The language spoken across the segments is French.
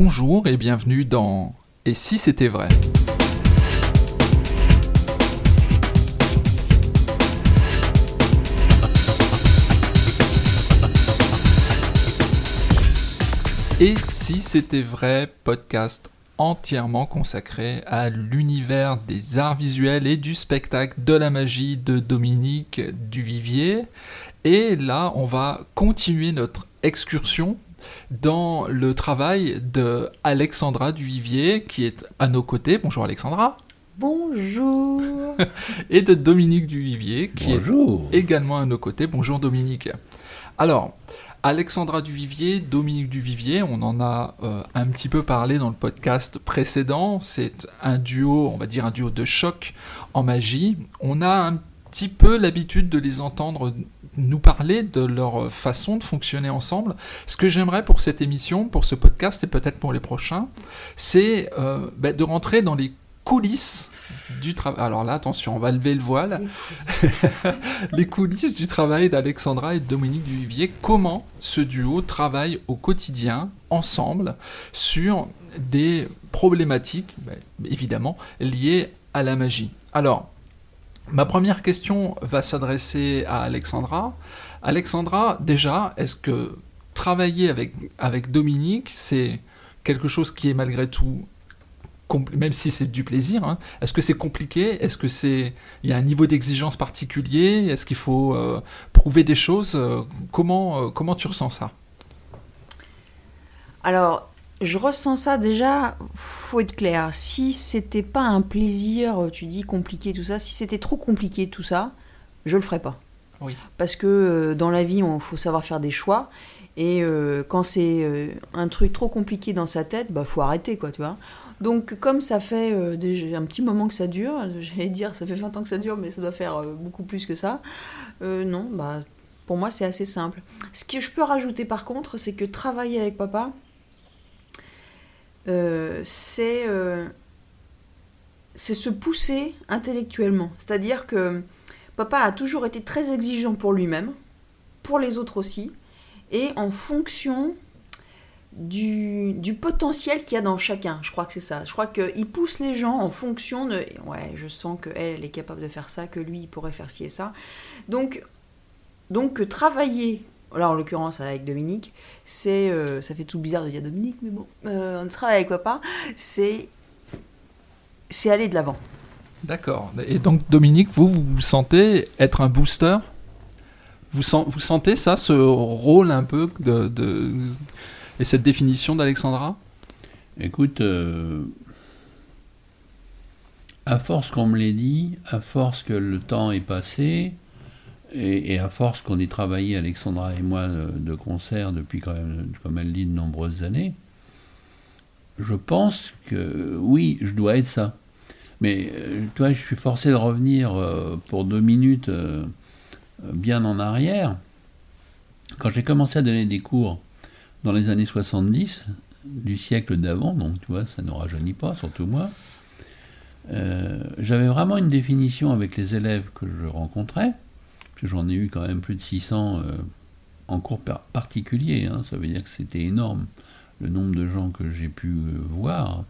Bonjour et bienvenue dans Et si c'était vrai? Et si c'était vrai, podcast entièrement consacré à l'univers des arts visuels et du spectacle de la magie de Dominique Duvivier. Et là, on va continuer notre excursion dans le travail de Alexandra Duvivier qui est à nos côtés. Bonjour Alexandra. Bonjour. et de Dominique Duvivier qui Bonjour. est également à nos côtés. Bonjour Dominique. Alors, Alexandra Duvivier, Dominique Duvivier, on en a euh, un petit peu parlé dans le podcast précédent. C'est un duo, on va dire un duo de choc en magie. On a un petit peu l'habitude de les entendre nous parler de leur façon de fonctionner ensemble. Ce que j'aimerais pour cette émission, pour ce podcast et peut-être pour les prochains, c'est euh, bah, de rentrer dans les coulisses du travail. Alors là, attention, on va lever le voile. les coulisses du travail d'Alexandra et de Dominique Duvivier. Comment ce duo travaille au quotidien, ensemble, sur des problématiques, bah, évidemment, liées à la magie. Alors, ma première question va s'adresser à Alexandra. Alexandra, déjà, est-ce que travailler avec, avec Dominique, c'est quelque chose qui est malgré tout même si c'est du plaisir, hein. est-ce que c'est compliqué? Est-ce que c'est il y a un niveau d'exigence particulier? Est-ce qu'il faut euh, prouver des choses? Euh, Comment euh, comment tu ressens ça? Alors, je ressens ça déjà. Faut être clair. Si c'était pas un plaisir, tu dis compliqué tout ça. Si c'était trop compliqué tout ça, je le ferais pas. Oui. Parce que dans la vie, on faut savoir faire des choix. Et quand c'est un truc trop compliqué dans sa tête, bah faut arrêter quoi, tu vois. Donc, comme ça fait euh, déjà un petit moment que ça dure, j'allais dire ça fait 20 ans que ça dure, mais ça doit faire euh, beaucoup plus que ça. Euh, non, bah, pour moi, c'est assez simple. Ce que je peux rajouter par contre, c'est que travailler avec papa, c'est c'est se pousser intellectuellement. C'est-à-dire que papa a toujours été très exigeant pour lui-même, pour les autres aussi, et en fonction du, potentiel qu'il y a dans chacun. Je crois que c'est ça. Je crois qu'il pousse les gens en fonction de. Ouais, je sens qu'elle elle est capable de faire ça, que lui, il pourrait faire ci et ça. Donc, donc travailler, là en l'occurrence avec Dominique, c'est. Euh, ça fait tout bizarre de dire Dominique, mais bon, euh, on travaille avec papa, c'est. C'est aller de l'avant. D'accord. Et donc, Dominique, vous, vous vous sentez être un booster? Vous, vous sentez ça, ce rôle un peu de, de et cette définition d'Alexandra? Écoute, euh, à force qu'on me l'ait dit, à force que le temps est passé, et, à force qu'on ait travaillé, Alexandra et moi, de, concert depuis comme elle dit, de nombreuses années, je pense que oui, je dois être ça. Mais euh, toi, je suis forcé de revenir euh, pour deux minutes bien en arrière. Quand j'ai commencé à donner des cours dans les années 70 du siècle d'avant, donc tu vois, ça ne rajeunit pas, surtout moi, euh, j'avais vraiment une définition avec les élèves que je rencontrais, j'en ai eu quand même plus de 600 euh, en cours particulier, hein, ça veut dire que c'était énorme le nombre de gens que j'ai pu euh, voir,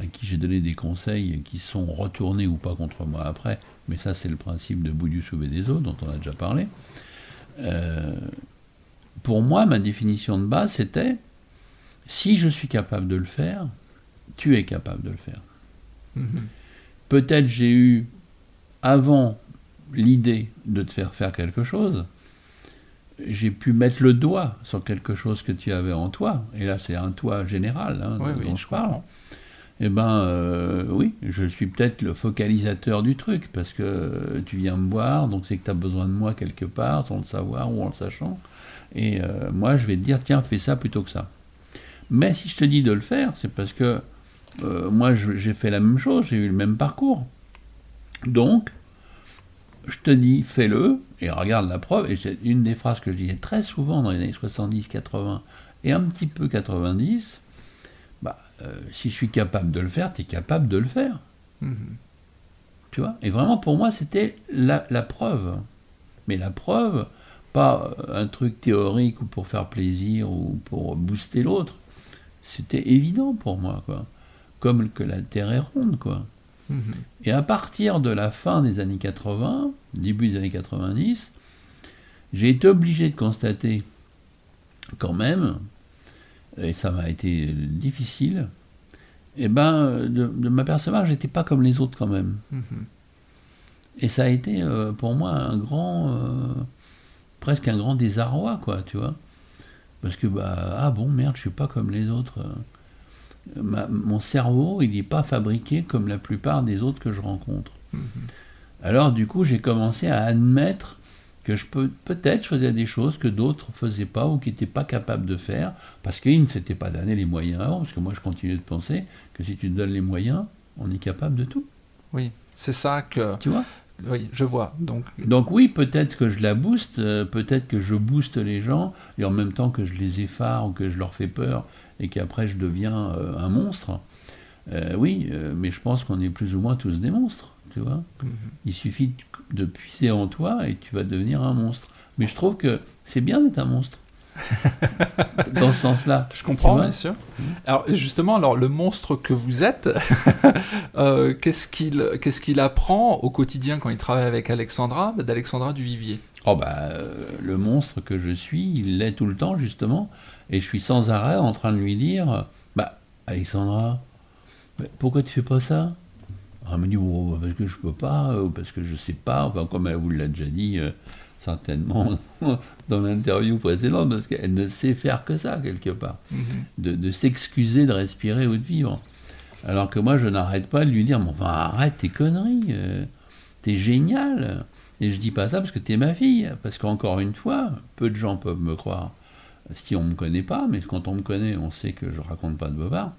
à qui j'ai donné des conseils qui sont retournés ou pas contre moi après, mais ça c'est le principe de bout du des eaux dont on a déjà parlé pour moi, ma définition de base, c'était si je suis capable de le faire, tu es capable de le faire. Mhm. Peut-être j'ai eu avant l'idée de te faire faire quelque chose, j'ai pu mettre le doigt sur quelque chose que tu avais en toi, et là c'est un toi général hein, dont je parle. Eh ben euh, oui, je suis peut-être le focalisateur du truc, parce que tu viens me voir, donc c'est que tu as besoin de moi quelque part, sans le savoir ou en le sachant. Et euh, moi, je vais te dire, tiens, fais ça plutôt que ça. Mais si je te dis de le faire, c'est parce que euh, moi, j'ai fait la même chose, j'ai eu le même parcours. Donc, je te dis, fais-le, et regarde la preuve. Et c'est une des phrases que je disais très souvent dans les années 70, 80 et un petit peu 90. Bah, euh, si je suis capable de le faire, tu es capable de le faire. Mm-hmm. Tu vois? Et vraiment, pour moi, c'était la, la preuve. Mais la preuve, pas un truc théorique ou pour faire plaisir ou pour booster l'autre. c'était évident pour moi, quoi. Comme que la Terre est ronde, quoi. Et à partir de la fin des années 80, début des années 90, j'ai été obligé de constater quand même, et ça m'a été difficile, et ben, de, de m'apercevoir que j'étais pas comme les autres quand même. Mhm. Et ça a été euh, pour moi un grand, euh, presque un grand désarroi, quoi, tu vois. Parce que, bah, ah bon, merde, je suis pas comme les autres. Ma- mon cerveau, il n'est pas fabriqué comme la plupart des autres que je rencontre. Mhm. Alors, du coup, j'ai commencé à admettre que je peux, peut-être, faisais des choses que d'autres faisaient pas ou qui n'étaient pas capables de faire, parce qu'ils ne s'étaient pas donné les moyens avant. Parce que moi, je continue de penser que si tu te donnes les moyens, on est capable de tout. Oui, c'est ça que. Tu vois? Oui, je vois. Donc, Donc oui, peut-être que je la booste, euh, peut-être que je booste les gens, et en même temps que je les effare ou que je leur fais peur, et qu'après je deviens euh, un monstre. Euh, oui, euh, mais je pense qu'on est plus ou moins tous des monstres, tu vois. Mhm. Il suffit de, puiser en toi et tu vas devenir un monstre. Mais je trouve que c'est bien d'être un monstre. Dans ce sens-là. Je comprends, bien sûr. Alors justement, alors le monstre que vous êtes, euh, qu'est-ce qu'il qu'est-ce qu'il apprend au quotidien quand il travaille avec Alexandra, d'Alexandra Duvivier? Oh bah, euh, le monstre que je suis, il l'est tout le temps justement, et je suis sans arrêt en train de lui dire, bah Alexandra, pourquoi tu fais pas ça? Elle me dit, oh, bah, parce que je peux pas, ou parce que je sais pas, enfin comme elle vous l'a déjà dit euh, certainement dans l'interview précédente, parce qu'elle ne sait faire que ça quelque part, de, de s'excuser de respirer ou de vivre. Alors que moi je n'arrête pas de lui dire, mais enfin arrête tes conneries, euh, t'es génial. Et je dis pas ça parce que t'es ma fille, parce qu'encore une fois, peu de gens peuvent me croire si on me connaît pas, mais quand on me connaît, on sait que je raconte pas de bobards.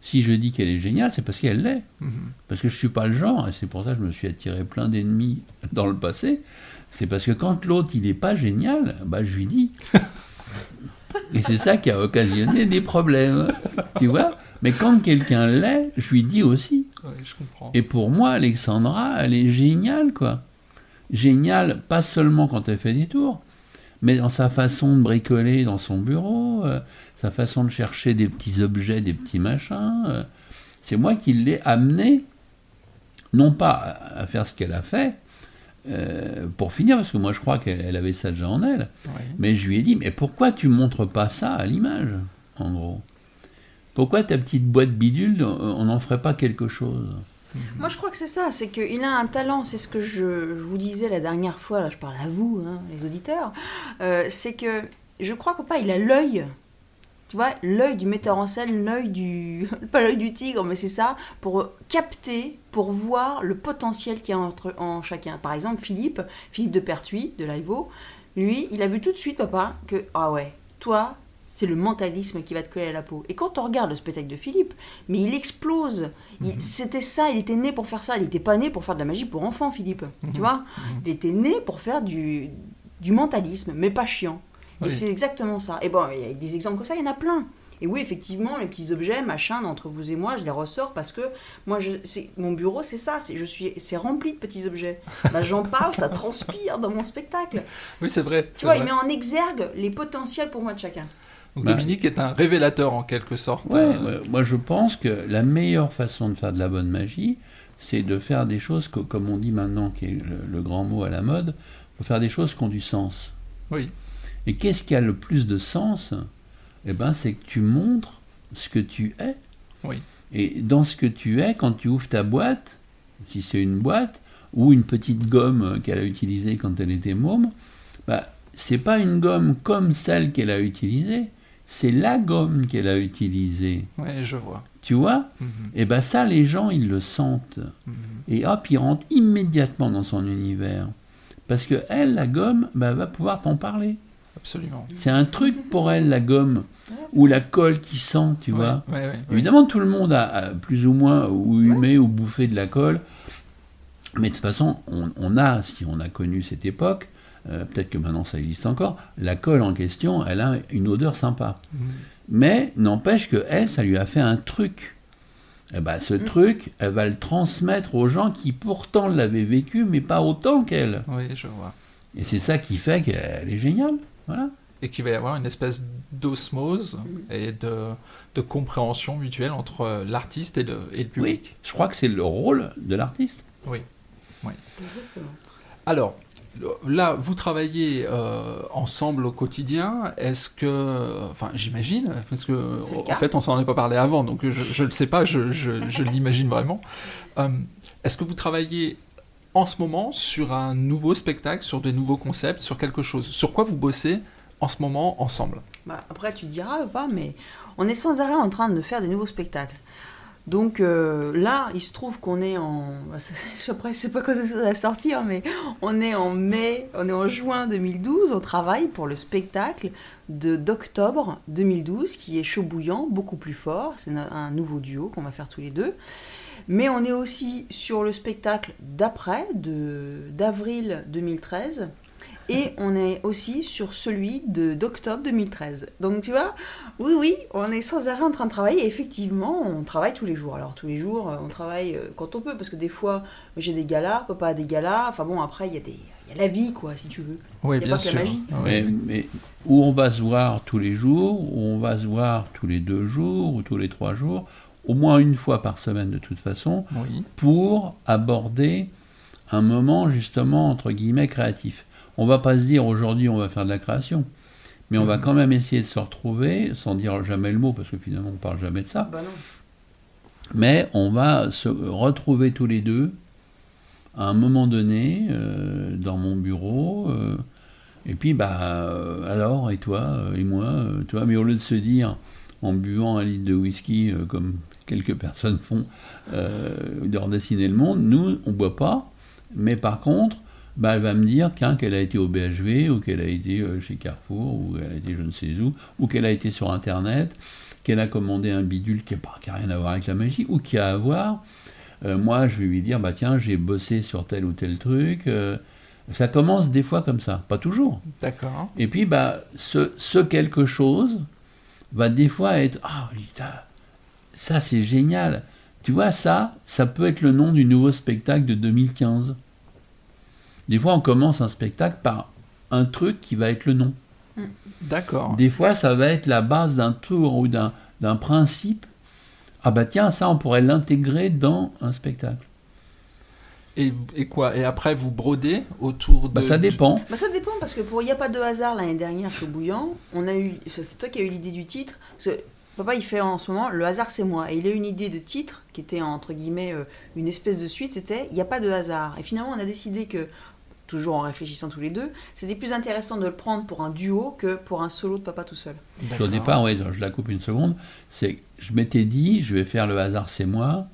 Si je dis qu'elle est géniale, c'est parce qu'elle l'est. Mhm. Parce que je suis pas le genre, et c'est pour ça que je me suis attiré plein d'ennemis dans le passé. C'est parce que quand l'autre il est pas génial, bah je lui dis. Et c'est ça qui a occasionné des problèmes, tu vois. Mais quand quelqu'un l'est, je lui dis aussi. Oui, je comprends. Et pour moi, Alexandra, elle est géniale, quoi. Géniale, pas seulement quand elle fait des tours, mais dans sa façon de bricoler dans son bureau, euh, sa façon de chercher des petits objets, des petits machins. euh. c'est moi qui l'ai amenée, non pas à, faire ce qu'elle a fait, euh, pour finir, parce que moi je crois qu'elle elle avait ça déjà en elle, mais je lui ai dit, mais pourquoi tu montres pas ça à l'image, en gros? Pourquoi ta petite boîte bidule, on n'en ferait pas quelque chose? Moi, je crois que c'est ça, c'est qu'il a un talent, c'est ce que je, je vous disais la dernière fois, là, je parle à vous, hein, les auditeurs, euh, c'est que je crois que papa, il a l'œil, tu vois, l'œil du metteur en scène, l'œil du... pas l'œil du tigre, mais c'est ça, pour capter, pour voir le potentiel qu'il y a entre, en chacun. Par exemple, Philippe, Philippe de Pertuis, de Laivo, lui, il a vu tout de suite, papa, que, ah ouais, toi, c'est le mentalisme qui va te coller à la peau. Et quand on regarde le spectacle de Philippe, mais il explose. Il- C'était ça, il était né pour faire ça. Il n'était pas né pour faire de la magie pour enfants, Philippe. Tu vois Il était né pour faire du, du mentalisme, mais pas chiant. Oui. Et c'est exactement ça. Et bon, il y a des exemples comme ça, il y en a plein. Et oui, effectivement, les petits objets, machin, entre vous et moi, je les ressors parce que moi, je, mon bureau, c'est ça, c'est, je suis, c'est rempli de petits objets. Bah, j'en parle, ça transpire dans mon spectacle. Oui, c'est vrai. Tu vois, vrai. il met en exergue les potentiels pour moi de chacun. Donc Bah, Dominique est un révélateur en quelque sorte. Ouais, euh, moi je pense que la meilleure façon de faire de la bonne magie, c'est de faire des choses, que, comme on dit maintenant, qui est le, le grand mot à la mode, faut faire des choses qui ont du sens. Oui. Et qu'est-ce qui a le plus de sens? Eh ben, c'est que tu montres ce que tu es. Oui. Et dans ce que tu es, quand tu ouvres ta boîte, si c'est une boîte, ou une petite gomme qu'elle a utilisée quand elle était môme, bah, c'est pas une gomme comme celle qu'elle a utilisée, c'est la gomme qu'elle a utilisée. Ouais, je vois. Tu vois? Mhm, Et ben ça, les gens, ils le sentent. mhm. Et hop, ils rentrent immédiatement dans son univers. Parce que elle, la gomme, bah, va pouvoir t'en parler. Absolument. C'est un truc pour elle, la gomme, ou la colle qui sent, tu vois. Ouais, ouais. Évidemment, tout le monde a, a plus ou moins ou humé ou bouffé de la colle. Mais de toute façon, on, on a, si on a connu cette époque, euh, peut-être que maintenant ça existe encore, la colle en question, elle a une odeur sympa. Mhm. Mais n'empêche que elle, ça lui a fait un truc. Et ben, ce truc, elle va le transmettre aux gens qui pourtant l'avaient vécu, mais pas autant qu'elle. Oui, je vois. Et c'est ça qui fait qu'elle est géniale. Voilà. et qu'il va y avoir une espèce d'osmose Mm. et de, de compréhension mutuelle entre l'artiste et le, et le public. Oui, je crois que c'est le rôle de l'artiste. Exactement. Alors, là, vous travaillez euh, ensemble au quotidien. Est-ce que. Enfin, j'imagine, parce que, en fait, on s'en est pas parlé avant, donc je ne le sais pas, je, je- je l'imagine vraiment. Euh, Est-ce que vous travaillez en ce moment sur un nouveau spectacle, sur des nouveaux concepts, sur quelque chose? Sur quoi vous bossez en ce moment ensemble? Bah, après, tu diras pas, mais on est sans arrêt en train de faire des nouveaux spectacles. Donc euh, là, il se trouve qu'on est en. Après, je sais pas quand ça sortir, mais on est en mai, on est en juin 2012. On travaille pour le spectacle d'octobre 2012, qui est chaud bouillant, beaucoup plus fort. C'est un nouveau duo qu'on va faire tous les deux. Mais on est aussi sur le spectacle d'après, d'avril 2013. Et on est aussi sur celui de d'octobre 2013. Donc tu vois, oui, oui, on est sans arrêt en train de travailler. Et effectivement, on travaille tous les jours. Alors tous les jours, euh, on travaille euh, quand on peut, parce que des fois, j'ai des galas, papa a des galas. Enfin bon, après, il y, a des- il y a la vie, quoi, si tu veux. Oui, Y a bien pas que la sûr. magie. Oui. Mais, mais où on va se voir tous les jours, où on va se voir tous les deux jours ou tous les trois jours, au moins une fois par semaine de toute façon, Oui. pour aborder un moment justement entre guillemets créatif. On va pas se dire aujourd'hui on va faire de la création, mais on va Mhm. quand même essayer de se retrouver, sans dire jamais le mot parce que finalement on parle jamais de ça, Bah non. mais on va se retrouver tous les deux à un moment donné euh, dans mon bureau. euh, et puis, bah, euh, alors, et toi, et moi, euh, toi, mais au lieu de se dire, en buvant un litre de whisky, comme quelques personnes font, de redessiner le monde, nous, on boit pas, mais par contre, bah, elle va me dire qu'elle a été au BHV, ou qu'elle a été euh, chez Carrefour, ou qu'elle a été je ne sais où, ou qu'elle a été sur Internet, qu'elle a commandé un bidule qui n'a rien à voir avec la magie, ou qui a à voir. Euh, moi, je vais lui dire, bah tiens, j'ai bossé sur tel ou tel truc. euh, ça commence des fois comme ça, pas toujours. D'accord. Et puis, bah, ce, ce quelque chose va des fois être, ah, ça c'est génial. Tu vois, ça, ça peut être le nom du nouveau spectacle de 2015. Des fois, on commence un spectacle par un truc qui va être le nom. D'accord. Des fois, ça va être la base d'un tour ou d'un principe. Ah bah tiens, ça, on pourrait l'intégrer dans un spectacle. Et, et quoi? Et après, vous brodez autour de. Bah ça dépend. Bah ça dépend parce que pour Il n'y a pas de hasard l'année dernière chez Bouillant, on a eu c'est toi qui as eu l'idée du titre parce que papa il fait en ce moment le hasard c'est moi et il a eu une idée de titre qui était entre guillemets euh, une espèce de suite, c'était Il n'y a pas de hasard et finalement on a décidé que toujours en réfléchissant tous les deux, c'était plus intéressant de le prendre pour un duo que pour un solo de papa tout seul. Au départ, ouais, je la coupe une seconde, c'est je m'étais dit, je vais faire le hasard c'est moi,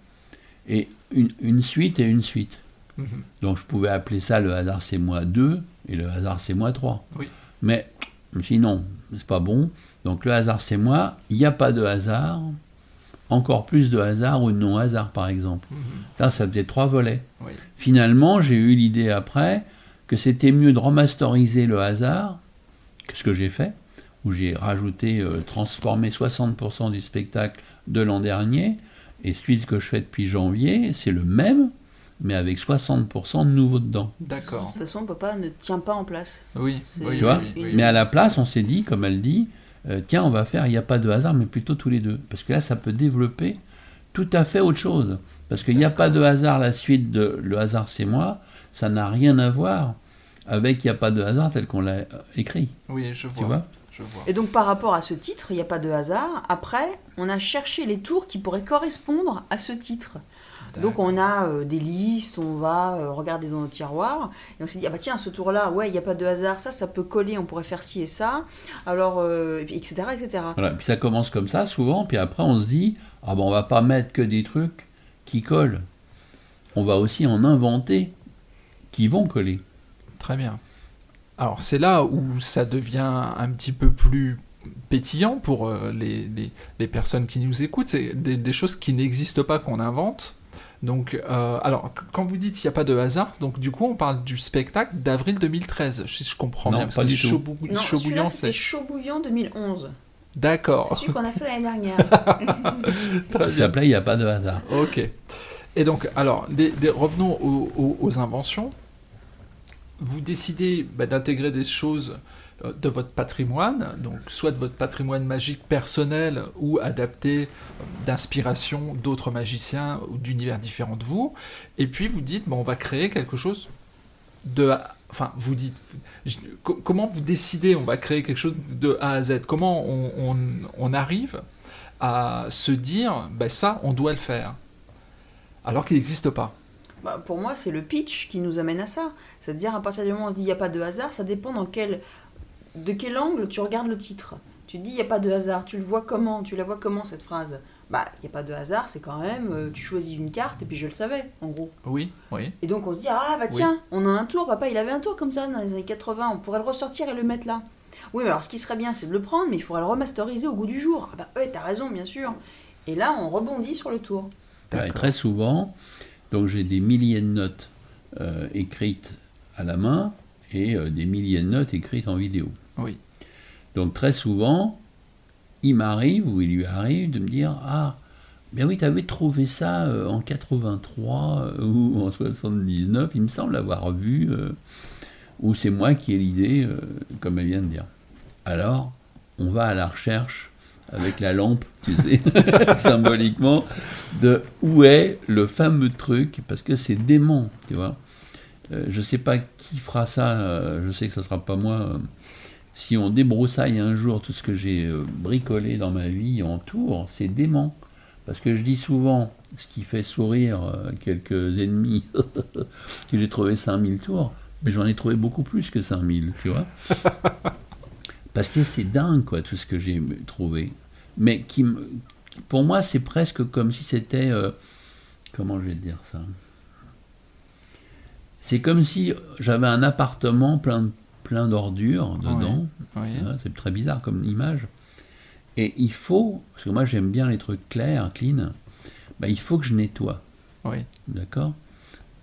et une, une suite et une suite. Mhm. Donc je pouvais appeler ça le hasard c'est moi 2 et le hasard c'est moi 3. Oui. Mais je me suis dit non, c'est pas bon. Donc le hasard c'est moi, il n'y a pas de hasard, encore plus de hasard ou de non-hasard par exemple. Mhm. Là, ça faisait trois volets. Oui. Finalement, j'ai eu l'idée après que c'était mieux de remasteriser le hasard, que ce que j'ai fait, où j'ai rajouté, euh, transformé 60% du spectacle de l'an dernier, et celui que je fais depuis janvier, c'est le même, mais avec 60% de nouveau dedans. De D'accord. toute façon papa ne tient pas en place. Oui. C'est- oui, Tu vois oui, oui, oui. Mais à la place, on s'est dit, comme elle dit, euh, tiens, on va faire, il n'y a pas de hasard, mais plutôt tous les deux. Parce que là, ça peut développer tout à fait autre chose. Parce qu'il n'y a pas de hasard, la suite de Le hasard, c'est moi, ça n'a rien à voir avec Il n'y a pas de hasard tel qu'on l'a euh, écrit. Oui, je Tu vois. je vois. Et donc par rapport à ce titre, il n'y a pas de hasard. Après, on a cherché les tours qui pourraient correspondre à ce titre. Donc on a euh, des listes, on va euh, regarder dans nos tiroirs et on s'est dit ah bah tiens ce tour là ouais il n'y a pas de hasard ça ça peut coller on pourrait faire ci et ça alors euh, et puis, etc etc Voilà, puis ça commence comme ça souvent, puis après on se dit, ah ben on va pas mettre que des trucs qui collent. On va aussi en inventer qui vont coller. Très bien. Alors c'est là où ça devient un petit peu plus pétillant pour euh, les, les- les personnes qui nous écoutent. C'est des, des choses qui n'existent pas qu'on invente. Donc, euh, alors, qu- quand vous dites qu'il n'y a pas de hasard, donc du coup, on parle du spectacle d'avril 2013, si je comprends Non, bien. parce pas que du tout. Chaud non Chaud Bouillant, c'était c'est. chaud bouillant 2011 c'est D'accord. celui qu'on a fait l'année dernière Très Ça s'appelait Il n'y a pas de hasard. Ok. Et donc, alors, des- des- revenons aux, aux- aux inventions. Vous décidez bah, d'intégrer des choses euh, de votre patrimoine, donc soit de votre patrimoine magique personnel ou adapté euh, d'inspiration d'autres magiciens ou d'univers différents de vous, et puis vous dites, bon, on va créer quelque chose de... Enfin, vous dites, comment vous décidez, on va créer quelque chose de A à Z? Comment on, arrive à se dire, ben ça, on doit le faire, alors qu'il n'existe pas? Bah, pour moi, c'est le pitch qui nous amène à ça. C'est-à-dire, à partir du moment où on se dit il n'y a pas de hasard, ça dépend dans quel de quel angle tu regardes le titre Tu te dis, il n'y a pas de hasard. Tu le vois comment? Tu la vois comment, cette phrase? Bah, il n'y a pas de hasard, c'est quand même, euh, tu choisis une carte, et puis je le savais, en gros. Oui, oui. Et donc on se dit, ah bah tiens, on a un tour, papa, il avait un tour comme ça dans les années 80, on pourrait le ressortir et le mettre là. Oui, mais alors ce qui serait bien, c'est de le prendre, mais il faudrait le remasteriser au goût du jour. Ah bah ouais, t'as raison, bien sûr. Et là, on rebondit sur le tour. très souvent, donc j'ai des milliers de notes euh, écrites à la main et euh, des milliers de notes écrites en vidéo. Oui. Donc très souvent, il m'arrive ou il lui arrive de me dire Ah, bien oui, tu avais trouvé ça euh, en 83 euh, ou en 79, il me semble avoir vu, ou c'est moi qui ai l'idée, comme elle vient de dire. Alors, on va à la recherche avec la lampe, tu sais, symboliquement, de où est le fameux truc, parce que c'est dément, tu vois. je ne sais pas qui fera ça, je sais que ce ne sera pas moi si on débroussaille un jour tout ce que j'ai euh, bricolé dans ma vie en tour, c'est dément. Parce que je dis souvent, ce qui fait sourire euh, quelques ennemis, que j'ai trouvé 5000 tours, mais j'en ai trouvé beaucoup plus que 5000, tu vois. Parce que c'est dingue, quoi, tout ce que j'ai trouvé. Mais qui, pour moi, c'est presque comme si c'était. Euh, comment je vais dire ça? C'est comme si j'avais un appartement plein plein d'ordures dedans. C'est très bizarre comme image. Et il faut, parce que moi j'aime bien les trucs clairs, clean, bah, il faut que je nettoie. Oui. D'accord?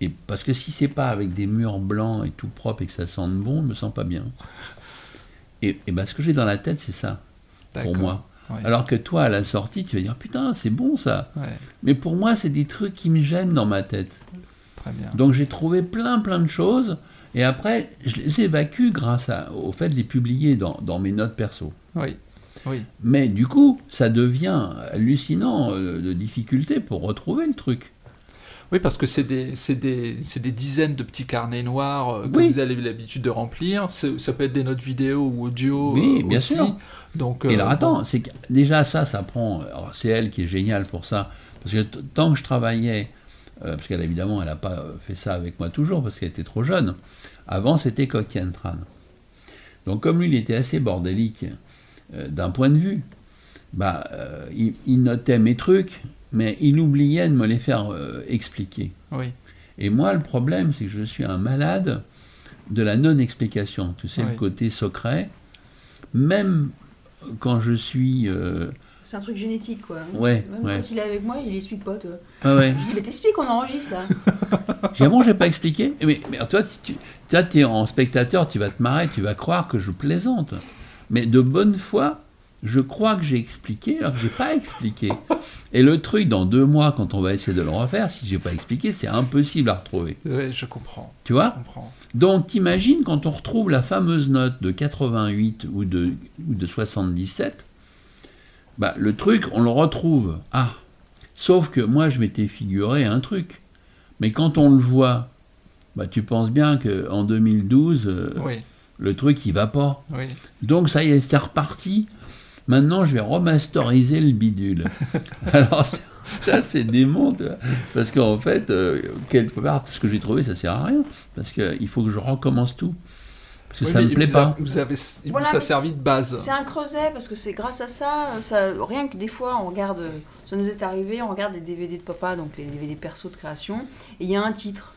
Et parce que si c'est pas avec des murs blancs et tout propre et que ça sente bon, je me sens pas bien. Et, et bah, ce que j'ai dans la tête, c'est ça, pour moi. Alors que toi, à la sortie, tu vas dire putain, c'est bon ça. Mais pour moi, c'est des trucs qui me gênent dans ma tête. Très bien. Donc j'ai trouvé plein plein de choses et après, je les évacue grâce au fait de les publier dans, mes notes perso. Oui. Oui. Mais du coup, ça devient hallucinant euh, de difficulté pour retrouver le truc. Oui, parce que c'est des, des, des, dizaines de petits carnets noirs euh, que vous avez l'habitude de remplir. Ça peut être des notes vidéo ou audio. Oui, euh, bien aussi. sûr. Donc, Et alors, attends, c'est déjà ça, ça prend. C'est elle qui est géniale pour ça. Parce que tant que je travaillait, parce qu'elle évidemment, elle n'a pas fait ça avec moi toujours, parce qu'elle était trop jeune. Avant, c'était Tran. Donc, comme lui, il était assez bordélique euh, d'un point de vue, bah, euh, il, notait mes trucs, mais il oubliait de me les faire euh, expliquer. Oui. Et moi, le problème, c'est que je suis un malade de la non-explication. Tu sais, le côté secret. Même quand je suis c'est un truc génétique, quoi. Ouais, Même quand il est avec moi, il explique pas, toi. Ah ouais. Je dis, mais t'expliques, on enregistre, là. j'ai bon, j'ai pas expliqué? Mais, mais toi, tu es en spectateur, tu vas te marrer, tu vas croire que je plaisante. Mais de bonne foi, je crois que j'ai expliqué alors que j'ai pas expliqué. Et le truc, dans deux mois, quand on va essayer de le refaire, si j'ai pas expliqué, c'est impossible à retrouver. Oui, je comprends. Tu vois je comprends. Donc, t'imagines quand on retrouve la fameuse note de 88 ou de, ou de 77, bah, le truc, on le retrouve. Ah, sauf que moi, je m'étais figuré un truc. Mais quand on le voit, bah, tu penses bien qu'en 2012, euh, le truc, il va pas. Donc, ça y est, c'est reparti. Maintenant, je vais remasteriser le bidule. Alors, ça, c'est dément. Parce qu'en fait, euh, quelque part, tout ce que j'ai trouvé, ça sert à rien. Parce qu'il faut que je recommence tout. Parce que ça ne me plaît pas. vous avez, ça a servi de base. C'est un creuset parce que c'est grâce à ça, ça, rien que des fois on regarde, ça nous est arrivé, on regarde des DVD de papa, donc les DVD perso de création, et il y a un titre.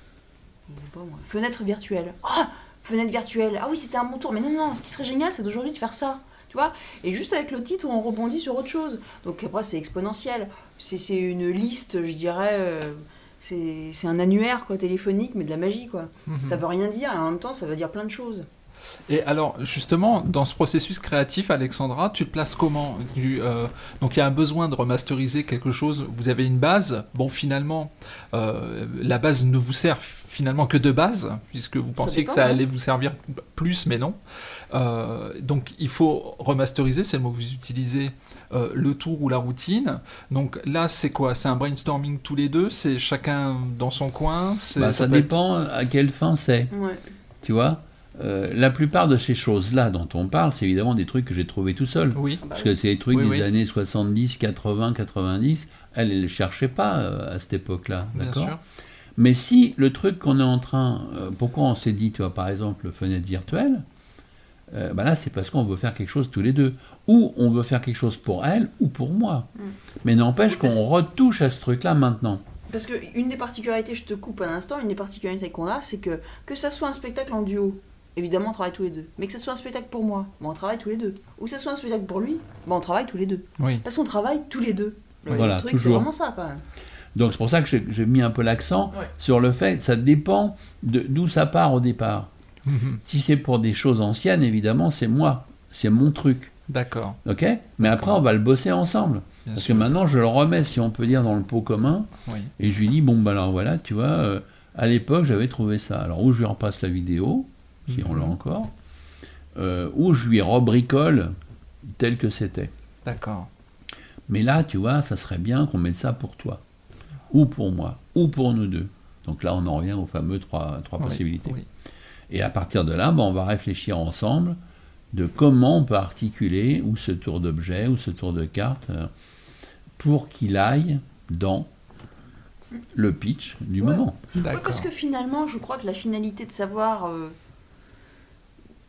Fenêtre virtuelle. Ah Fenêtre virtuelle. Ah oui, c'était un bon tour. Mais non, non, ce qui serait génial, c'est d'aujourd'hui de faire ça. Tu vois Et juste avec le titre, on rebondit sur autre chose. Donc après, c'est exponentiel. C'est une liste, je dirais. Euh, c'est un annuaire quoi, téléphonique, mais de la magie. quoi. Mhm. Ça veut rien dire, et en même temps, ça veut dire plein de choses. Et alors, justement, dans ce processus créatif, Alexandra, tu te places comment Tu, euh, Donc, il y a un besoin de remasteriser quelque chose. Vous avez une base. Bon, finalement, euh, la base ne vous sert finalement que de base, puisque vous pensiez que ça dépend, allait vous servir plus, mais non. Euh, donc, il faut remasteriser, c'est le mot que vous utilisez, euh, le tour ou la routine. Donc là, c'est quoi? C'est un brainstorming tous les deux? C'est chacun dans son coin? C'est- Bah, ça être- dépend à quelle fin c'est. Ouais. Tu vois? Euh, La plupart de ces choses-là dont on parle, c'est évidemment des trucs que j'ai trouvés tout seul. Oui. Bah Parce que c'est des trucs Oui, des oui. années 70, 80, 90. Elle, elle ne cherchait pas euh, à cette époque-là. Bien D'accord sûr. Mais si le truc qu'on est en train. euh, pourquoi on s'est dit, tu vois, par exemple, fenêtre virtuelle euh, bah là, c'est parce qu'on veut faire quelque chose tous les deux. Ou on veut faire quelque chose pour elle ou pour moi. Mm. Mais n'empêche qu'on retouche à ce truc-là maintenant. Parce que une des particularités, je te coupe un instant, une des particularités qu'on a, c'est que que ça soit un spectacle en duo, évidemment on travaille tous les deux. Mais que ça soit un spectacle pour moi, bon, on travaille tous les deux. Ou que ça soit un spectacle pour lui, bon, on travaille tous les deux. Oui. Parce qu'on travaille tous les deux. Le, Voilà, le truc, c'est vraiment ça quand même. Donc c'est pour ça que j'ai mis un peu l'accent Ouais. sur le fait, ça dépend de- d'où ça part au départ. Mhm. Si c'est pour des choses anciennes, évidemment, c'est moi, c'est mon truc. D'accord. Ok? Mais après, on va le bosser ensemble. Bien Parce sûr. que maintenant, je le remets, si on peut dire, dans le pot commun. Oui. Et je lui dis, bon, bah alors voilà, tu vois, euh, à l'époque, j'avais trouvé ça. Alors, ou je lui repasse la vidéo, si on l'a encore, euh, ou je lui rebricole tel que c'était. D'accord. Mais là, tu vois, ça serait bien qu'on mette ça pour toi, ou pour moi, ou pour nous deux. Donc là, on en revient aux fameux trois, trois Oui, possibilités. oui. Et à partir de là, ben, on va réfléchir ensemble de comment on peut articuler ou ce tour d'objet ou ce tour de carte euh, pour qu'il aille dans le pitch du Ouais. moment. Oui, D'accord. parce que finalement, je crois que la finalité de savoir euh,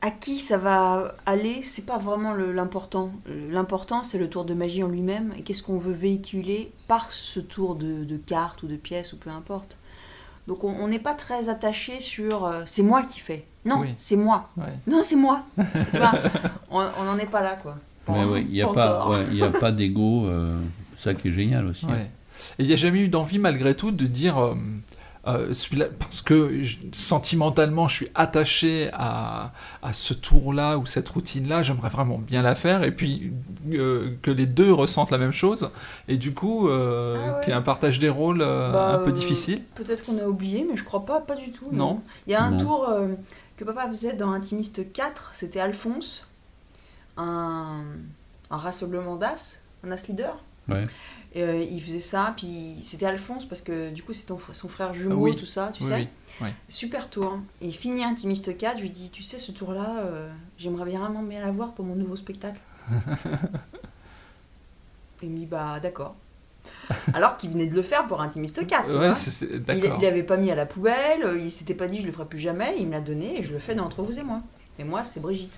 à qui ça va aller, c'est pas vraiment l'important. L'important, c'est le tour de magie en lui-même et qu'est-ce qu'on veut véhiculer par ce tour de, de carte ou de pièce ou peu importe. Donc on n'est pas très attaché sur euh, c'est moi qui fais. Non, Oui. c'est moi. Ouais. Non, c'est moi. tu vois, on n'en est pas là, quoi. Il n'y a, Pas ouais, a d'ego, euh, ça qui est génial aussi. Ouais. Et il n'y a jamais eu d'envie, malgré tout, de dire. euh, euh, celui-là- parce que je- sentimentalement, je suis attaché à, à ce tour-là ou cette routine-là, j'aimerais vraiment bien la faire, et puis euh, que les deux ressentent la même chose, et du coup, euh, Ah ouais. qu'il y ait un partage des rôles euh, Bah, un peu euh, difficile. Peut-être qu'on a oublié, mais je crois pas, pas du tout. Non. Il y a un Non. tour euh, que papa faisait dans Intimiste 4, c'était Alphonse, un, un rassemblement d'as, un as leader. Ouais. Et, euh, il faisait ça, puis c'était Alphonse parce que du coup c'est son frère jumeau, Ah oui. tout ça, tu Oui, sais. oui. Super tour. hein. Et il finit Intimiste 4, je lui dis, tu sais, ce tour-là, euh, j'aimerais bien vraiment bien l'avoir pour mon nouveau spectacle. il me dit, bah d'accord. Alors qu'il venait de le faire pour Intimiste 4, tu Ouais, vois. c'est- c'est- Il, d'accord. il avait pas mis à la poubelle, euh, il s'était pas dit je le ferai plus jamais, il me l'a donné et je le fais d'entre vous et moi. Et moi, c'est Brigitte.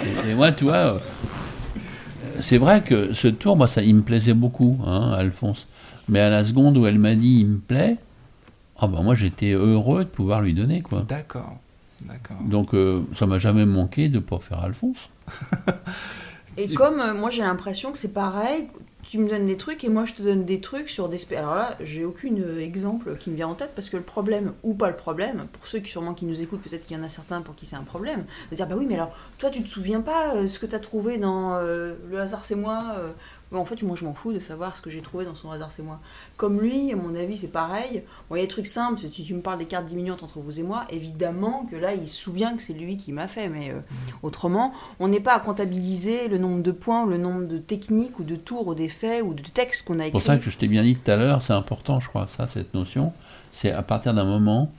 Et, et moi, tu vois, c'est vrai que ce tour, moi, ça, il me plaisait beaucoup, hein, Alphonse. Mais à la seconde où elle m'a dit il me plaît, ah ben moi j'étais heureux de pouvoir lui donner quoi. D'accord. D'accord. Donc euh, ça m'a jamais manqué de pas faire Alphonse. Et Et- comme euh, moi j'ai l'impression que c'est pareil, tu me donnes des trucs et moi je te donne des trucs sur des... Alors là, j'ai aucun euh, exemple qui me vient en tête parce que le problème, ou pas le problème, pour ceux qui sûrement qui nous écoutent, peut-être qu'il y en a certains pour qui c'est un problème, de dire bah oui mais alors toi tu te souviens pas euh, ce que tu as trouvé dans euh, Le hasard c'est moi En fait, moi, je m'en fous de savoir ce que j'ai trouvé dans son hasard, c'est moi. Comme lui, à mon avis, c'est pareil. Bon, il y a des trucs simples. Si tu me parles des cartes diminuantes entre vous et moi, évidemment que là, il se souvient que c'est lui qui m'a fait. Mais euh, autrement, on n'est pas à comptabiliser le nombre de points, ou le nombre de techniques, ou de tours, ou d'effets, ou de textes qu'on a C'est pour écrits. ça que je t'ai bien dit tout à l'heure, c'est important, je crois, ça, cette notion. C'est à partir d'un moment,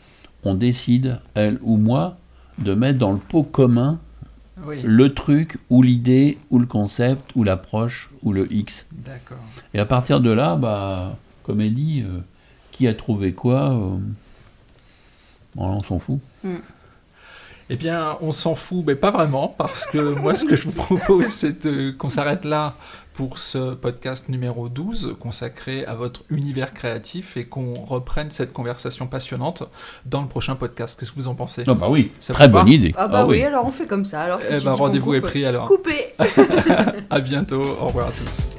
on décide, elle ou moi, de mettre dans le pot commun Oui. le truc, ou l'idée, ou le concept, ou l'approche, ou le X. D'accord. Et à partir de là, bah, comme elle dit, euh, qui a trouvé quoi euh, bon, on s'en fout. Eh bien, on s'en fout, mais pas vraiment, parce que moi, ce que je vous propose, c'est qu'on s'arrête là pour ce podcast numéro 12, consacré à votre univers créatif, et qu'on reprenne cette conversation passionnante dans le prochain podcast. Qu'est-ce que vous en pensez? Non, bah oui, Ça très bonne idée. Ah bah oui. alors on fait comme ça. Alors, si Eh ben, rendez-vous est pris alors. Coupé À bientôt, au revoir à tous.